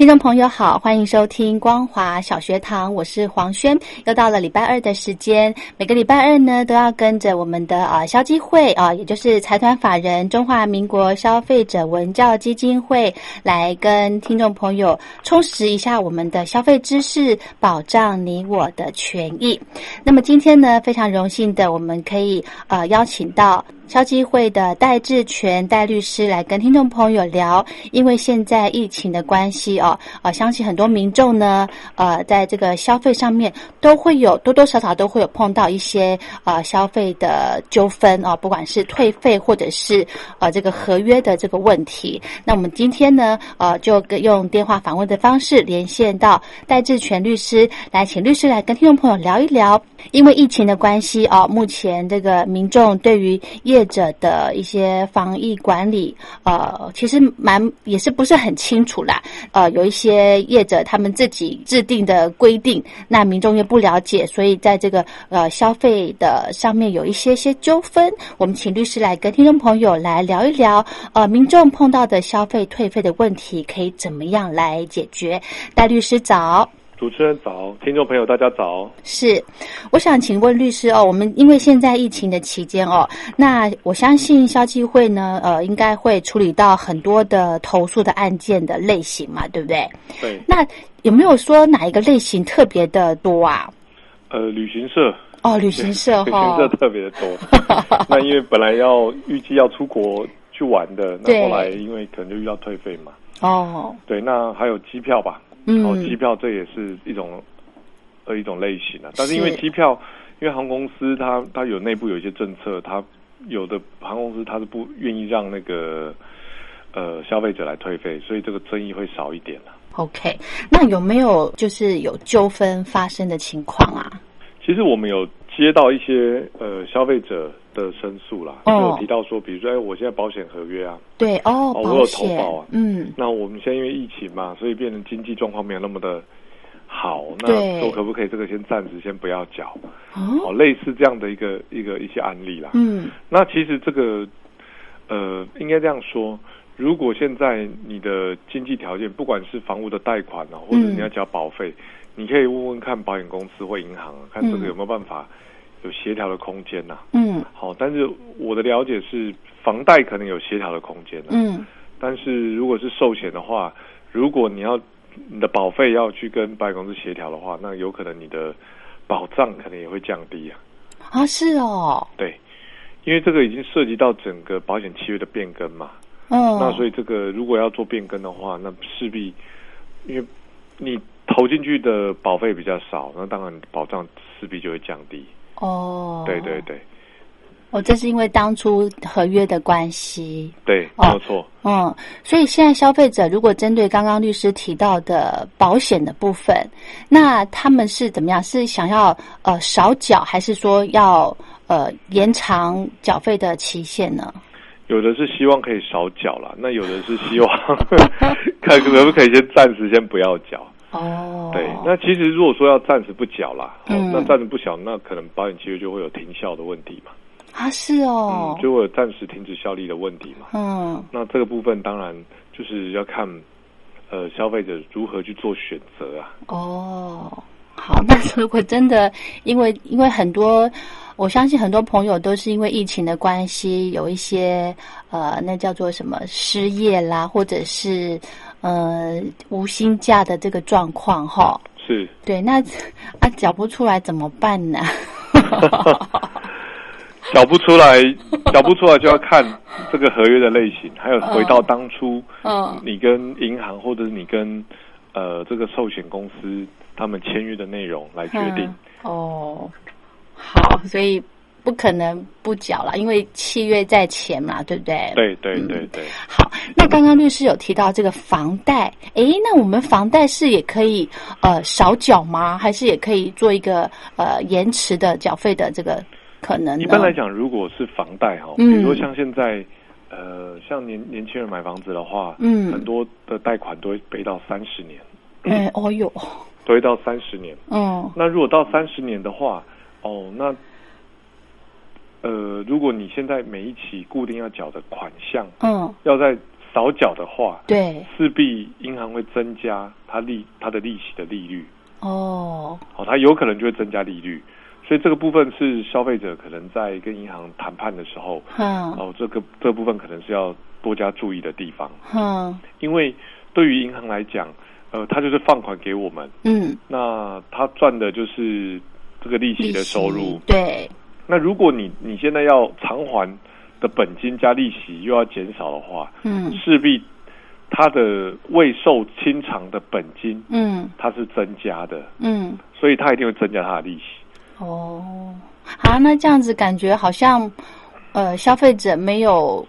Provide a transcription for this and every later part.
听众朋友好，欢迎收听光华小学堂，我是黄轩。又到了礼拜二的时间，每个礼拜二呢，都要跟着我们的呃消基会啊，也就是财团法人中华民国消费者文教基金会，来跟听众朋友充实一下我们的消费知识，保障你我的权益。那么今天呢，非常荣幸的，我们可以呃邀请到。消基会的戴志全戴律师来跟听众朋友聊，因为现在疫情的关系哦，呃，相信很多民众呢，呃，在这个消费上面都会有多多少少都会有碰到一些呃消费的纠纷哦，不管是退费或者是呃这个合约的这个问题。那我们今天呢，呃，就用电话访问的方式连线到戴志全律师，来请律师来跟听众朋友聊一聊，因为疫情的关系哦，目前这个民众对于业业者的一些防疫管理，呃，其实蛮也是不是很清楚啦。呃，有一些业者他们自己制定的规定，那民众又不了解，所以在这个呃消费的上面有一些些纠纷。我们请律师来跟听众朋友来聊一聊，呃，民众碰到的消费退费的问题可以怎么样来解决？戴律师早。主持人早，听众朋友大家早。是，我想请问律师哦，我们因为现在疫情的期间哦，那我相信消基会呢，呃，应该会处理到很多的投诉的案件的类型嘛，对不对？对。那有没有说哪一个类型特别的多啊？呃，旅行社。哦，旅行社 旅行社特别的多。那因为本来要预计要出国去玩的，那后来因为可能就遇到退费嘛。哦。对，那还有机票吧。哦，机票这也是一种呃一种类型啊，但是因为机票，因为航空公司它它有内部有一些政策，它有的航空公司它是不愿意让那个呃消费者来退费，所以这个争议会少一点了。OK，那有没有就是有纠纷发生的情况啊？其实我们有接到一些呃消费者的申诉啦，有提到说，比如说，哎，我现在保险合约啊，对哦，我有投保啊，嗯，那我们现在因为疫情嘛，所以变成经济状况没有那么的好，那我可不可以这个先暂时先不要缴？哦，类似这样的一个一个一些案例啦，嗯，那其实这个呃，应该这样说，如果现在你的经济条件，不管是房屋的贷款啊，或者你要缴保费。你可以问问看保险公司或银行，看这个有没有办法有协调的空间呐？嗯，好，但是我的了解是，房贷可能有协调的空间嗯，但是如果是寿险的话，如果你要你的保费要去跟保险公司协调的话，那有可能你的保障可能也会降低啊。啊，是哦。对，因为这个已经涉及到整个保险契约的变更嘛。嗯，那所以这个如果要做变更的话，那势必因为你投进去的保费比较少，那当然保障势必就会降低。哦，对对对，哦，这是因为当初合约的关系。对，哦没有错。嗯，所以现在消费者如果针对刚刚律师提到的保险的部分，那他们是怎么样？是想要呃少缴，还是说要呃延长缴费的期限呢？有的是希望可以少缴了，那有的是希望 看可不可以先暂时先不要缴。哦，对，那其实如果说要暂时不缴啦，哦嗯。那暂时不缴，那可能保险契约就会有停效的问题嘛，啊是哦。嗯，，就会有暂时停止效力的问题嘛。嗯。那这个部分当然就是要看呃消费者如何去做选择啊。哦，好，那如果真的因为因为很多，我相信很多朋友都是因为疫情的关系，有一些呃，那叫做什么失业啦，或者是呃无薪假的这个状况哈。是，对，那 啊缴不出来怎么办呢？缴不出来，缴不出来就要看这个合约的类型，还有回到当初嗯你跟银行或者是你跟呃这个寿险公司他们签约的内容来决定。嗯哦，好，所以不可能不缴了，因为契约在前嘛，对不对？对对嗯对对，好，那刚刚律师有提到这个房贷，诶，那我们房贷是也可以呃少缴吗？还是也可以做一个呃延迟的缴费的这个可能呢？一般来讲，如果是房贷哈，比嗯如说像现在呃像年年轻人买房子的话，嗯很多的贷款都会背到三十年，哎，哦哟，都会到三十年。嗯那如果到三十年的话，哦，那呃，如果你现在每一期固定要缴的款项嗯，要在少缴的话，对，势必银行会增加它利它的利息的利率，哦，哦，它有可能就会增加利率，所以这个部分是消费者可能在跟银行谈判的时候，嗯哦，这个这部分可能是要多加注意的地方，嗯，因为对于银行来讲，呃，它就是放款给我们，嗯，那它赚的就是这个利息的收入。对，那如果你你现在要偿还的本金加利息又要减少的话，嗯。势必它的未受清偿的本金嗯。它是增加的，嗯，所以它一定会增加它的利息。哦，好，那这样子感觉好像呃消费者没有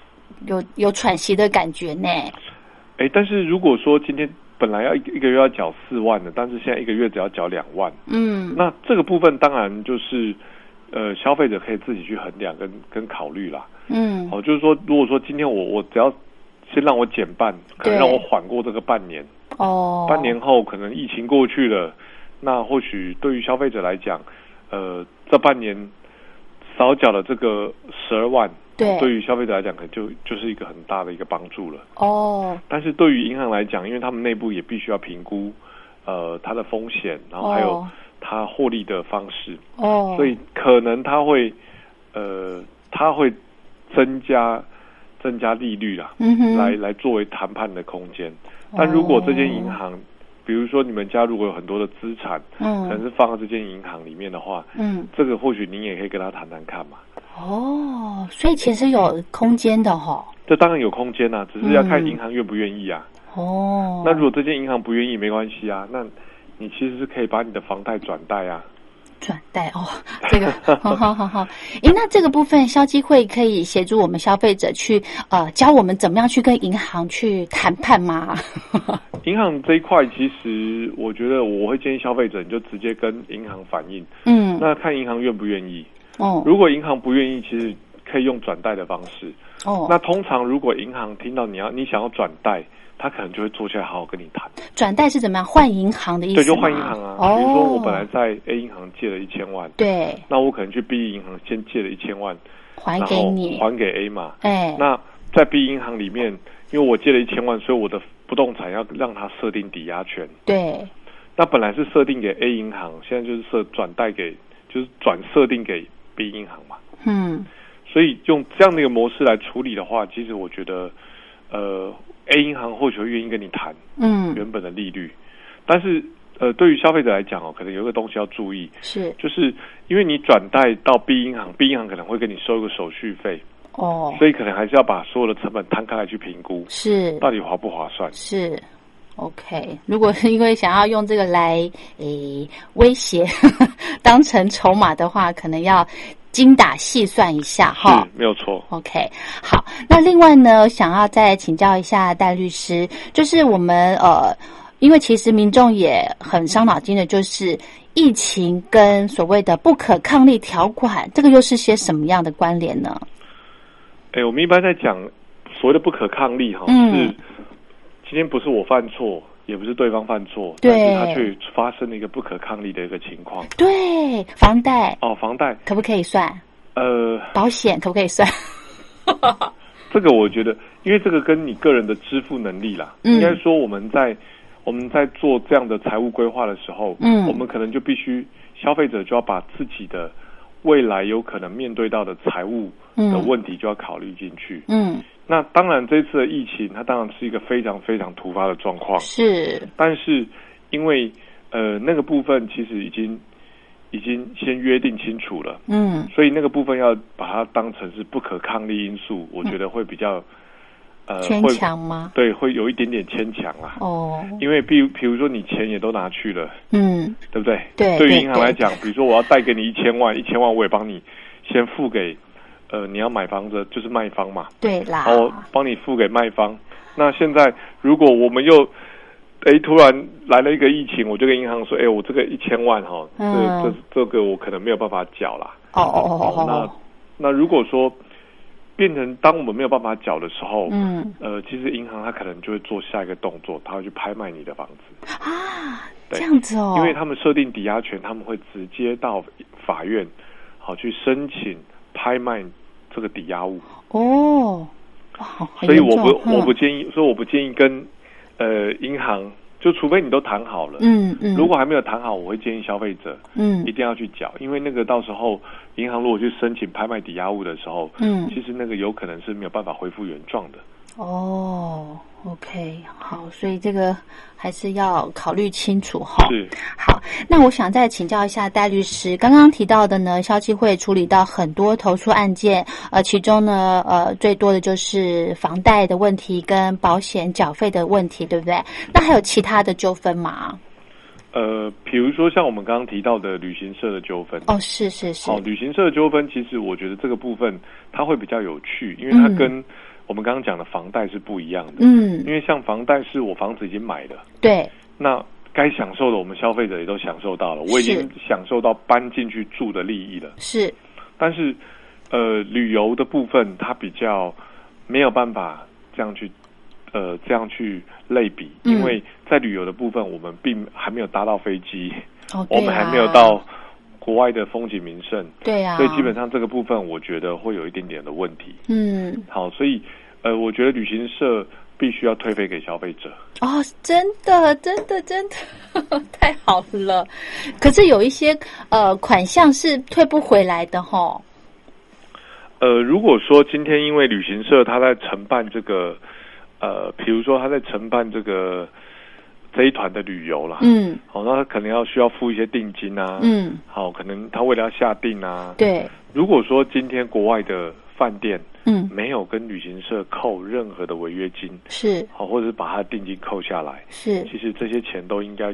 有有喘息的感觉呢。哎，但是如果说今天本来要一一个月要缴四万的，但是现在一个月只要缴两万，嗯。那这个部分当然就是呃消费者可以自己去衡量跟跟考虑啦。嗯。哦，就是说，如果说今天我我只要先让我减半，可能对让我缓过这个半年，哦，半年后可能疫情过去了，那或许对于消费者来讲，呃，这半年少缴了这个十二万，对。对于消费者来讲，可能就就是一个很大的一个帮助了。哦。但是对于银行来讲，因为他们内部也必须要评估，呃，它的风险，然后还有哦它获利的方式，哦，所以可能他会，呃，他会增加增加利率啦，嗯哼，来来作为谈判的空间。但如果这间银哦行，比如说你们家如果有很多的资产，可能嗯是放在这间银行里面的话，嗯这个或许您也可以跟他谈谈看嘛。哦，所以其实有空间的哈。这当然有空间呐、只是要看嗯银行愿不愿意啊。哦，那如果这间银行不愿意，没关系啊，那你其实是可以把你的房贷转贷啊。转贷哦，这个 好好好好。诶，那这个部分消基会可以协助我们消费者去呃教我们怎么样去跟银行去谈判吗？银行这一块，其实我觉得我会建议消费者，你就直接跟银行反映，嗯，那看银行愿不愿意。哦如果银行不愿意，其实可以用转贷的方式。哦，那通常如果银行听到你要你想要转贷，他可能就会坐下来好好跟你谈。转贷是怎么样换银行的意思对，就吗换银行啊。哦，比如说我本来在 A 银行借了一千万，对那我可能去 B 银行先借了一千万，还给你，还给 A 嘛。哎，那在 B 银行里面，因为我借了一千万，所以我的不动产要让它设定抵押权。对那本来是设定给 A 银行，现在就是设转贷给，就是转设定给 B 银行嘛。嗯所以用这样的一个模式来处理的话，其实我觉得，呃，A 银行或许会愿意跟你谈嗯。原本的利率，但是呃，对于消费者来讲哦，可能有一个东西要注意，是。就是因为你转贷到 B 银行，B 银行可能会给你收一个手续费，哦，所以可能还是要把所有的成本摊开来去评估，是。到底划不划算。是。OK，如果是因为想要用这个来诶威胁 当成筹码的话，可能要精打细算一下哈。是，没有错。OK，好，那另外呢，想要再请教一下戴律师，就是我们呃，因为其实民众也很伤脑筋的，就是疫情跟所谓的不可抗力条款，这个又是些什么样的关联呢？哎，我们一般在讲所谓的不可抗力哈，嗯是今天不是我犯错，也不是对方犯错，对但是他却发生了一个不可抗力的一个情况。对，房贷哦，房贷，可不可以算？呃，保险可不可以算？这个我觉得，因为这个跟你个人的支付能力啦，嗯应该说我们在我们在做这样的财务规划的时候，嗯我们可能就必须消费者就要把自己的未来有可能面对到的财务的问题就要考虑进去。嗯，那当然，这次的疫情它当然是一个非常非常突发的状况，是，但是因为呃那个部分其实已经已经先约定清楚了。嗯。所以那个部分要把它当成是不可抗力因素，我觉得会比较呃牵会强吗？对，会有一点点牵强啊。哦，因为比如比如说你钱也都拿去了，嗯，对不对？对对于银行来讲，比如说我要贷给你一千万，一千万我也帮你先付给呃你要买房子就是卖方嘛，对啦，然后帮你付给卖方。那现在如果我们又哎突然来了一个疫情，我就跟银行说，哎，我这个一千万哈，这嗯这这个我可能没有办法缴啦。哦哦哦哦那哦，那如果说变成当我们没有办法缴的时候，嗯。呃，其实银行它可能就会做下一个动作，它会去拍卖你的房子，啊，对这样子哦，因为他们设定抵押权，他们会直接到法院，好去申请拍卖这个抵押物。哦，哇，所以我不我不嗯建议，所以我不建议跟呃银行，就除非你都谈好了。嗯嗯，如果还没有谈好，我会建议消费者嗯一定要去缴，因为那个到时候银行如果去申请拍卖抵押物的时候，嗯其实那个有可能是没有办法恢复原状的。哦，OK，好，所以这个还是要考虑清楚哈。是，好，那我想再请教一下戴律师，刚刚提到的呢，消基会处理到很多投诉案件，呃，其中呢，呃，最多的就是房贷的问题跟保险缴费的问题，对不对？那还有其他的纠纷吗？呃，比如说像我们刚刚提到的旅行社的纠纷，哦，是是是哦，，旅行社的纠纷，其实我觉得这个部分它会比较有趣，因为它嗯跟我们刚刚讲的房贷是不一样的。嗯。因，为像房贷是我房子已经买了，对，那该享受的我们消费者也都享受到了，我已经享受到搬进去住的利益了。是，但是，呃，旅游的部分它比较没有办法这样去，呃，这样去类比，嗯。因为在旅游的部分，我们并还没有搭到飞机，哦，我们还没有到国外的风景名胜，对啊，所以基本上这个部分我觉得会有一点点的问题。嗯，好，所以呃，我觉得旅行社必须要退费给消费者。哦，真的，真的，真的 太好了。可是有一些呃款项是退不回来的哈。呃，如果说今天因为旅行社他在承办这个，呃，比如说他在承办这个这一团的旅游啦，嗯好，那他可能要需要付一些定金啊，嗯，好，可能他为了要下定啊，对，如果说今天国外的饭店嗯没有跟旅行社扣任何的违约金，是好，或者是把他的定金扣下来，是其实这些钱都应该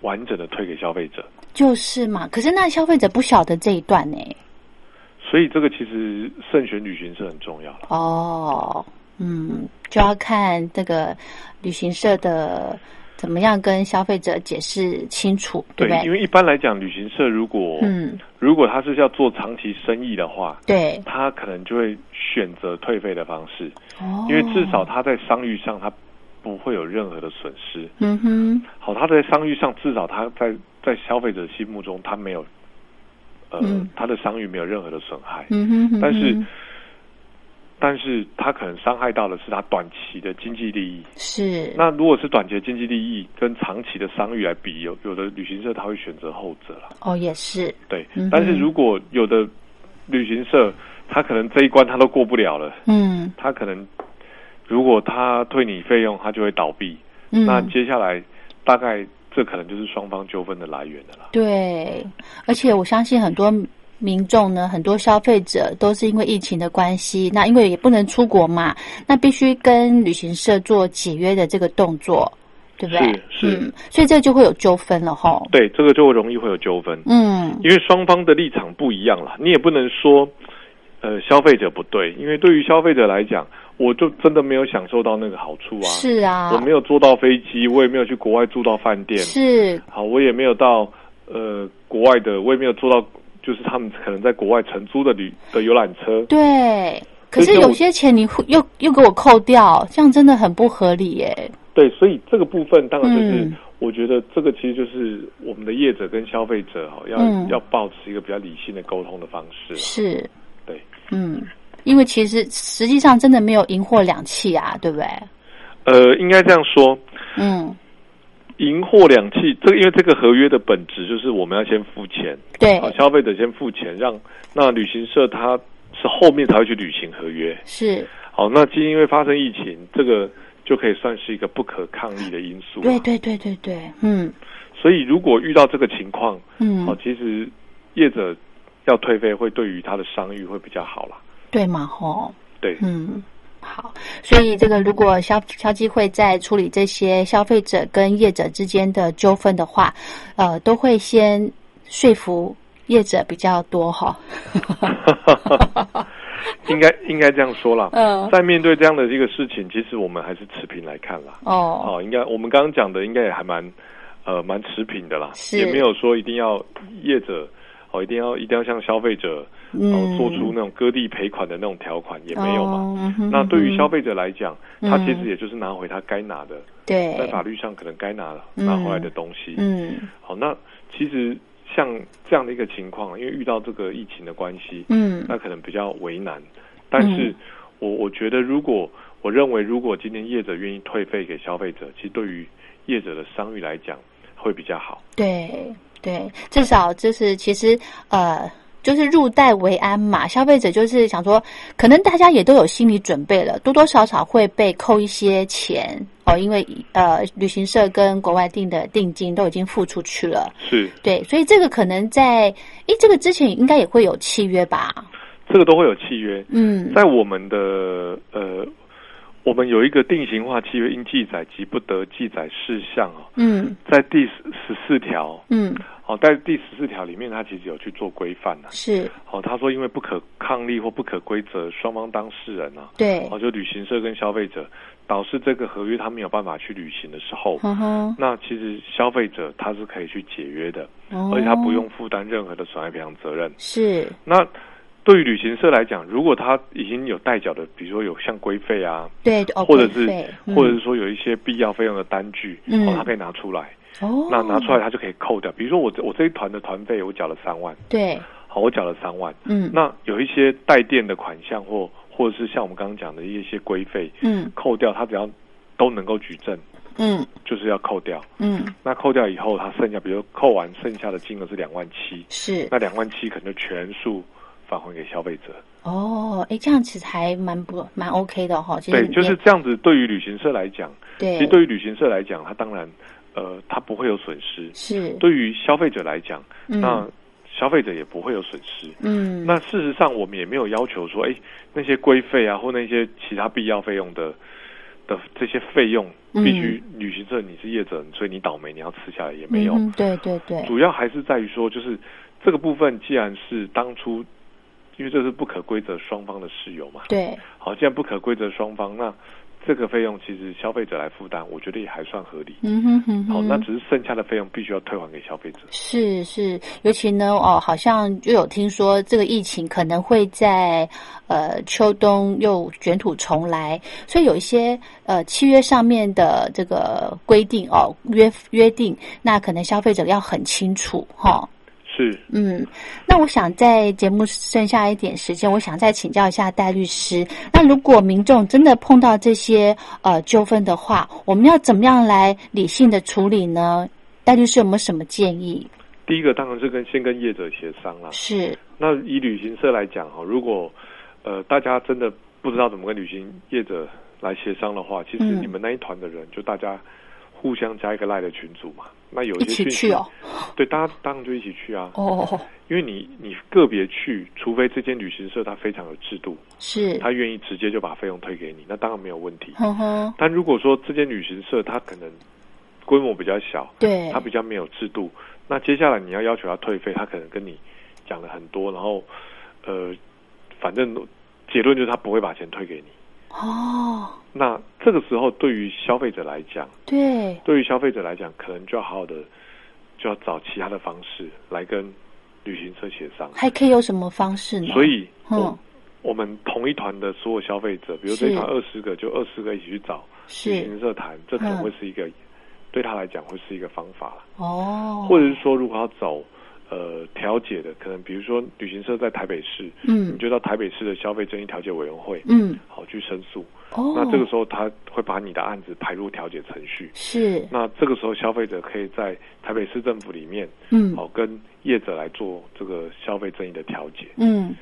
完整的退给消费者。就是嘛。可是那消费者不晓得这一段呢。所以这个其实慎选旅行社很重要了。哦，嗯，就要看这个旅行社的怎么样跟消费者解释清楚，对不因对？为一般来讲，旅行社如果、嗯，如果他是要做长期生意的话，对，他可能就会选择退费的方式，哦，因为至少他在商誉上他不会有任何的损失。嗯哼，好，他在商誉上至少他在在消费者心目中他没有，呃，嗯他的商誉没有任何的损害。嗯哼嗯哼，但是，但是他可能伤害到的是他短期的经济利益。是那如果是短期的经济利益跟长期的商誉来比，有有的旅行社他会选择后者了。哦，也是，对，嗯但是如果有的旅行社他可能这一关他都过不了了，嗯他可能如果他退你费用，他就会倒闭。嗯，那接下来大概这可能就是双方纠纷的来源的了。对，而且我相信很多民众呢，很多消费者都是因为疫情的关系，那因为也不能出国嘛，那必须跟旅行社做解约的这个动作，对不对？是是，所以这就会有纠纷了哈。对，这个就会容易会有纠纷。嗯，因为双方的立场不一样了，你也不能说呃消费者不对，因为对于消费者来讲。我就真的没有享受到那个好处啊！是啊，我没有坐到飞机，我也没有去国外住到饭店。是，好，我也没有到呃国外的，我也没有坐到就是他们可能在国外承租的旅的游览车。对，可是有些钱你又又给我扣掉，这样真的很不合理耶。对，所以这个部分当然就是，我觉得这个其实就是我们的业者跟消费者哈，要要保持一个比较理性的沟通的方式。是，对，嗯。因为其实实际上真的没有赢货两气啊，对不对？呃，应该这样说。嗯，赢货两气，这因为这个合约的本质就是我们要先付钱，对，消费者先付钱，让那旅行社他是后面才会去履行合约。是。好，那今因为发生疫情，这个就可以算是一个不可抗力的因素。对对对对对，嗯。所以如果遇到这个情况，嗯，好，其实业者要退费，会对于他的商誉会比较好啦。对嘛吼，对，嗯，好，所以这个如果消消基会在处理这些消费者跟业者之间的纠纷的话，呃，都会先说服业者比较多哈。应该应该这样说了。嗯，在面对这样的一个事情，其实我们还是持平来看啦。哦，哦，应该我们刚刚讲的应该也还蛮呃蛮持平的啦，是也没有说一定要业者。哦，一定要一定要向消费者然后做出那种割地赔款的那种条款也没有嘛？那对于消费者来讲，他其实也就是拿回他该拿的，对，在法律上可能该拿拿回来的东西。嗯，好，那其实像这样的一个情况，因为遇到这个疫情的关系，嗯，那可能比较为难。但是我我觉得，如果我认为，如果今天业者愿意退费给消费者，其实对于业者的商誉来讲会比较好。对。对，至少就是其实呃，就是入袋为安嘛。消费者就是想说，可能大家也都有心理准备了，多多少少会被扣一些钱哦，因为呃，旅行社跟国外订的定金都已经付出去了。是，对，所以这个可能在诶，这个之前应该也会有契约吧？这个都会有契约。嗯，在我们的呃。我们有一个定型化契约应记载及不得记载事项哦。嗯，在第十四条。嗯，好，在第十四条里面，它其实有去做规范呢。是。好，他说因为不可抗力或不可规则，双方当事人啊，对，哦，就旅行社跟消费者，导致这个合约他没有办法去履行的时候，那其实消费者他是可以去解约的，而且他不用负担任何的损害赔偿责任。是。那。对于旅行社来讲，如果他已经有代缴的，比如说有像规费啊，对，或者是或者是说有一些必要费用的单据，哦，他可以拿出来，哦，那拿出来他就可以扣掉。比如说我我这一团的团费我缴了三万，对，好，我缴了三万，嗯，那有一些带电的款项或或者是像我们刚刚讲的一些规费，嗯，扣掉，他只要都能够举证，嗯，就是要扣掉，嗯，那扣掉以后，他剩下比如扣完剩下的金额是两万七，是，那两万七可能就全数。返还给消费者哦，哎，这样其实还蛮不蛮 OK 的哈。对，就是这样子。对于旅行社来讲，对，其实对于旅行社来讲，他当然呃，他不会有损失。是，对于消费者来讲，那消费者也不会有损失。嗯，那事实上，我们也没有要求说，哎，那些规费啊，或那些其他必要费用的的这些费用，必须旅行社你是业者，所以你倒霉，你要吃下来也没有。对对对，主要还是在于说，就是这个部分，既然是当初。因为这是不可规则双方的事由嘛。对。好，既然不可规则双方，那这个费用其实消费者来负担，我觉得也还算合理。嗯哼哼。好，那只是剩下的费用必须要退还给消费者。是是，尤其呢，哦，好像又有听说这个疫情可能会在呃秋冬又卷土重来，所以有一些呃契约上面的这个规定哦约约定，那可能消费者要很清楚哈。是，嗯，那我想在节目剩下一点时间，我想再请教一下戴律师。那如果民众真的碰到这些呃纠纷的话，我们要怎么样来理性的处理呢？戴律师有没有什么建议？第一个当然是跟先跟业者协商啦。是。那以旅行社来讲哈，如果呃大家真的不知道怎么跟旅行业者来协商的话，其实你们那一团的人就大家。互相加一个赖的群组嘛。那有一些去去哦，对，大家当然就一起去啊。哦，因为你你个别去，除非这间旅行社它非常有制度，是他愿意直接就把费用退给你，那当然没有问题。哼哼，但如果说这间旅行社它可能规模比较小，对，它比较没有制度，那接下来你要要求他退费，他可能跟你讲了很多，然后呃，反正结论就是他不会把钱退给你。哦，那这个时候对于消费者来讲，对，对于消费者来讲，可能就要好好的就要找其他的方式来跟旅行社协商。还可以有什么方式呢？所以，嗯。我我们同一团的所有消费者，比如这一团二十个，就二十个一起去找旅行社谈，这可能嗯。会是一个、对他来讲会是一个方法啦。哦，或者是说，如果要走呃调解的，可能比如说旅行社在台北市，嗯你就到台北市的消费争议调解委员会，嗯好去申诉。哦，那这个时候他会把你的案子排入调解程序。是那这个时候消费者可以在台北市政府里面，嗯好跟业者来做这个消费争议的调解。嗯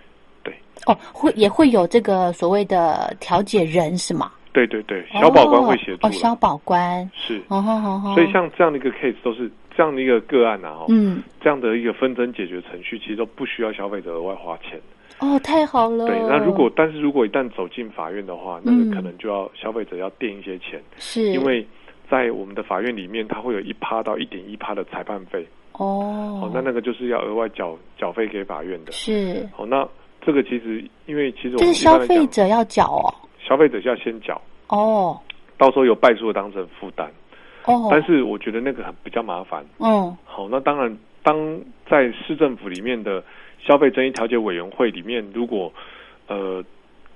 对哦，会也会有这个所谓的调解人是吗？对对对，小保官会协助哦，消了。保官是，哦好好好，所以像这样的一个 case 都是这样的一个个案啊，哈，嗯。这样的一个纷争解决程序，其实都不需要消费者额外花钱。哦，太好了，对，那如果但是如果一旦走进法院的话，那嗯。个可能就要消费者要垫一些钱，是。因为在我们的法院里面，它会有一趴到一点一趴的裁判费，哦。哦，那那个就是要额外缴缴费给法院的。是。哦，那这个其实因为其实我这们是消费者要缴哦。消费者是要先缴，哦。到时候有败诉的当事人负担。哦，但是我觉得那个很比较麻烦。哦好，那当然，当在市政府里面的消费争议调解委员会里面，如果呃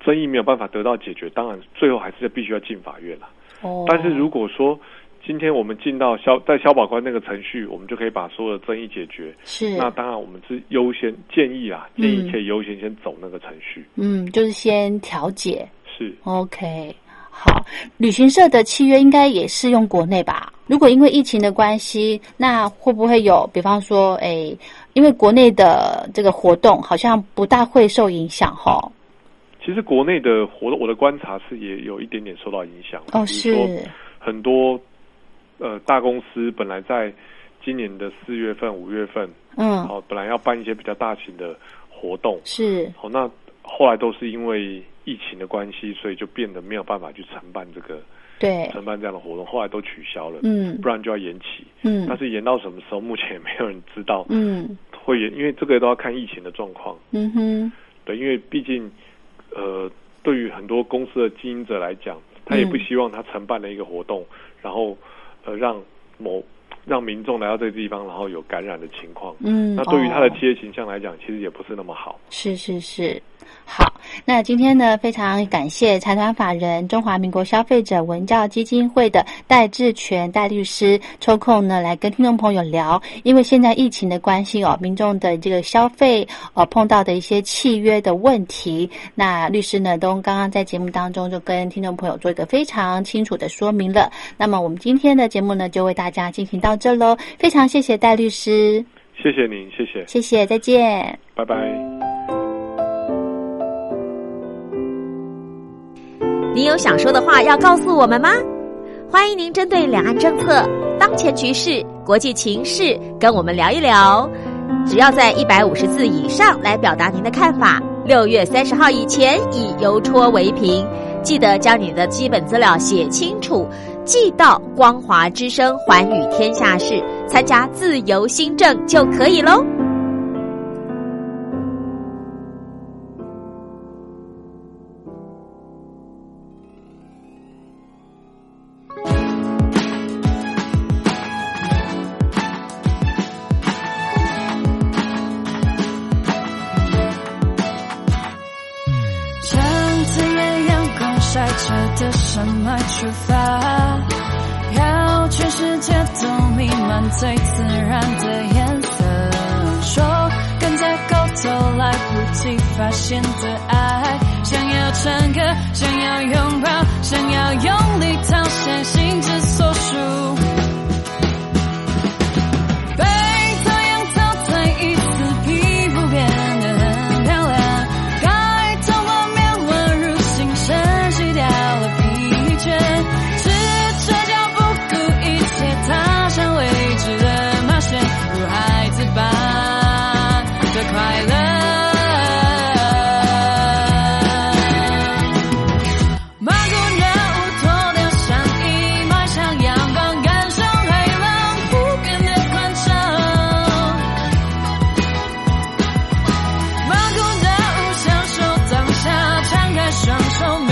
争议没有办法得到解决，当然最后还是必须要进法院了。哦，但是如果说今天我们进到消在消保官那个程序，我们就可以把所有的争议解决。是那当然，我们是优先建议啊，建议嗯可以优先先走那个程序。嗯，就是先调解是，，OK。好，旅行社的契约应该也适用国内吧？如果因为疫情的关系，那会不会有，比方说，诶，因为国内的这个活动好像不大会受影响哈？其实国内的活动，我的观察是也有一点点受到影响。哦，是，很多呃大公司本来在今年的四月份、五月份，嗯，哦，本来要办一些比较大型的活动，是，好、那后来都是因为疫情的关系，所以就变得没有办法去承办这个对，承办这样的活动，后来都取消了，嗯。不然就要延期。嗯。但是延到什么时候，目前也没有人知道嗯。会延，因为这个都要看疫情的状况。嗯哼，对，因为毕竟呃，对于很多公司的经营者来讲，他也不嗯。希望他承办了一个活动，然后呃让某让民众来到这个地方，然后有感染的情况。嗯，那对于他的哦企业形象来讲，其实也不是那么好。是是是，好，那今天呢，非常感谢财团法人中华民国消费者文教基金会的戴志全戴律师抽空呢来跟听众朋友聊，因为现在疫情的关系哦，民众的这个消费呃碰到的一些契约的问题，那律师呢都刚刚在节目当中就跟听众朋友做一个非常清楚的说明了。那么我们今天的节目呢就为大家进行到这喽，非常谢谢戴律师，谢谢您，谢谢，谢谢，再见。拜拜。您有想说的话要告诉我们吗？欢迎您针对两岸政策、当前局势、国际情势跟我们聊一聊。只要在一百五十字以上来表达您的看法，六月三十号以前以邮戳为凭。记得将你的基本资料写清楚，寄到光华之声环宇天下事，参加自由新政就可以喽。世界都弥漫最自然的颜色。说跟在高头来不及发现的爱，想要唱歌，想要拥抱，想要用力掏心心之所属。双手。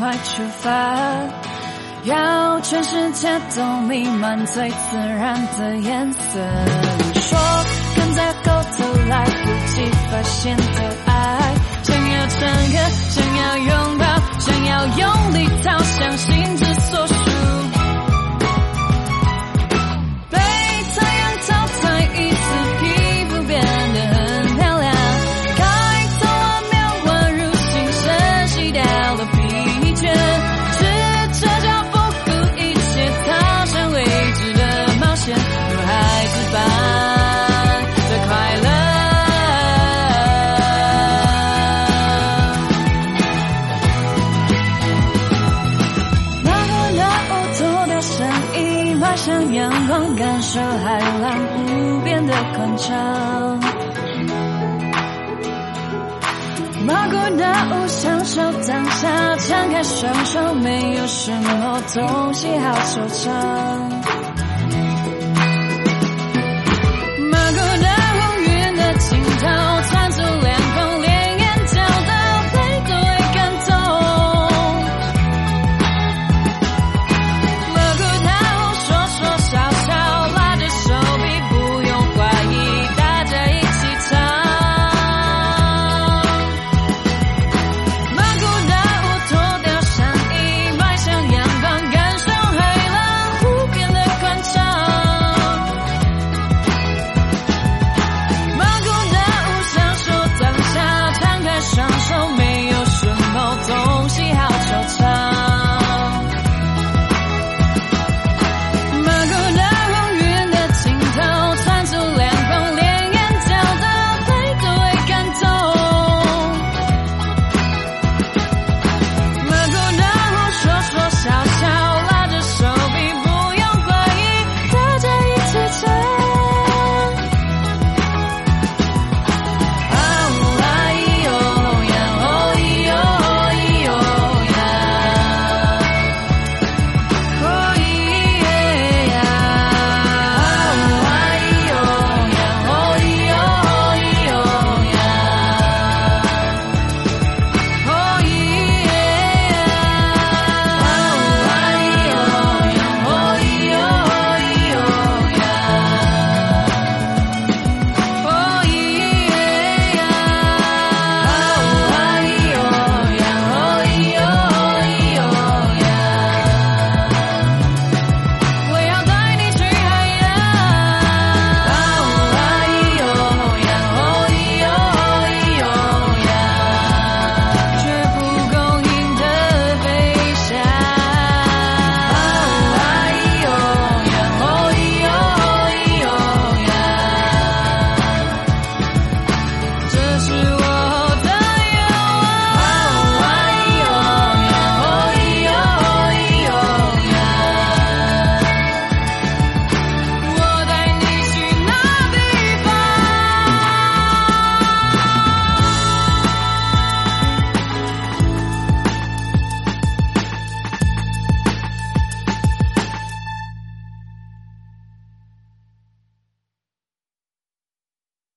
脉出发，要全世界都弥漫最自然的颜色。你说跟在后头来不及发现的爱，想要唱歌，想要拥抱，想要用力逃向心之所感。受海浪无边的宽敞，马古那舞享受当下，张开双手，没有什么东西好收藏。